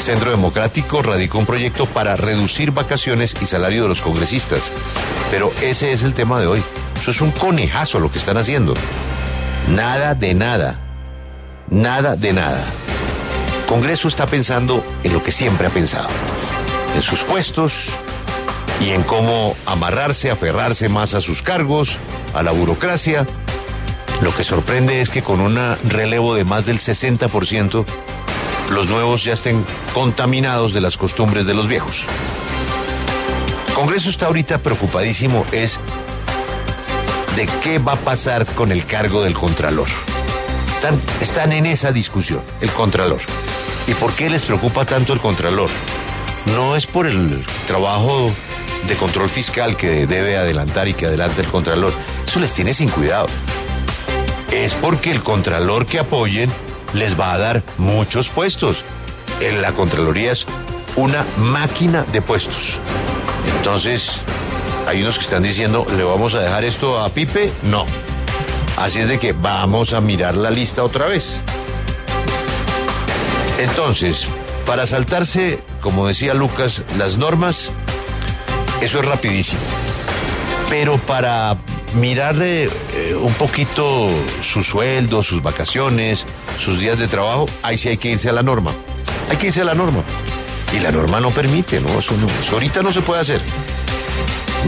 El Centro Democrático radicó un proyecto para reducir vacaciones y salario de los congresistas. Pero ese es el tema de hoy. Eso es un conejazo lo que están haciendo. Nada de nada. Nada de nada. Congreso está pensando en lo que siempre ha pensado. En sus puestos y en cómo amarrarse, aferrarse más a sus cargos, a la burocracia. Lo que sorprende es que con un relevo de más del 60%, los nuevos ya estén contaminados de las costumbres de los viejos. Congreso está ahorita preocupadísimo es de qué va a pasar con el cargo del Contralor. Están, están en esa discusión, el Contralor. ¿Y por qué les preocupa tanto el Contralor? No es por el trabajo de control fiscal que debe adelantar y que adelante el Contralor. Eso les tiene sin cuidado. Es porque el Contralor que apoyen les va a dar muchos puestos. En la Contraloría es una máquina de puestos. Entonces, hay unos que están diciendo, ¿le vamos a dejar esto a Pipe? No. Así es de que vamos a mirar la lista otra vez. Entonces, para saltarse, como decía Lucas, las normas, eso es rapidísimo. Pero para mirarle eh, un poquito su sueldo, sus vacaciones, sus días de trabajo, ahí sí hay que irse a la norma. Hay que irse a la norma. Y la norma no permite, ¿no? Eso, no, eso ahorita no se puede hacer.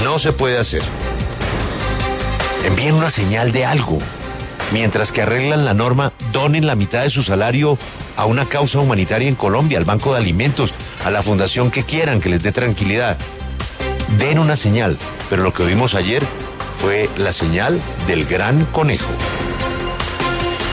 No se puede hacer. Envíen una señal de algo. Mientras que arreglan la norma, donen la mitad de su salario a una causa humanitaria en Colombia, al Banco de Alimentos, a la fundación que quieran, que les dé tranquilidad. Den una señal, pero lo que vimos ayer fue la señal del gran conejo.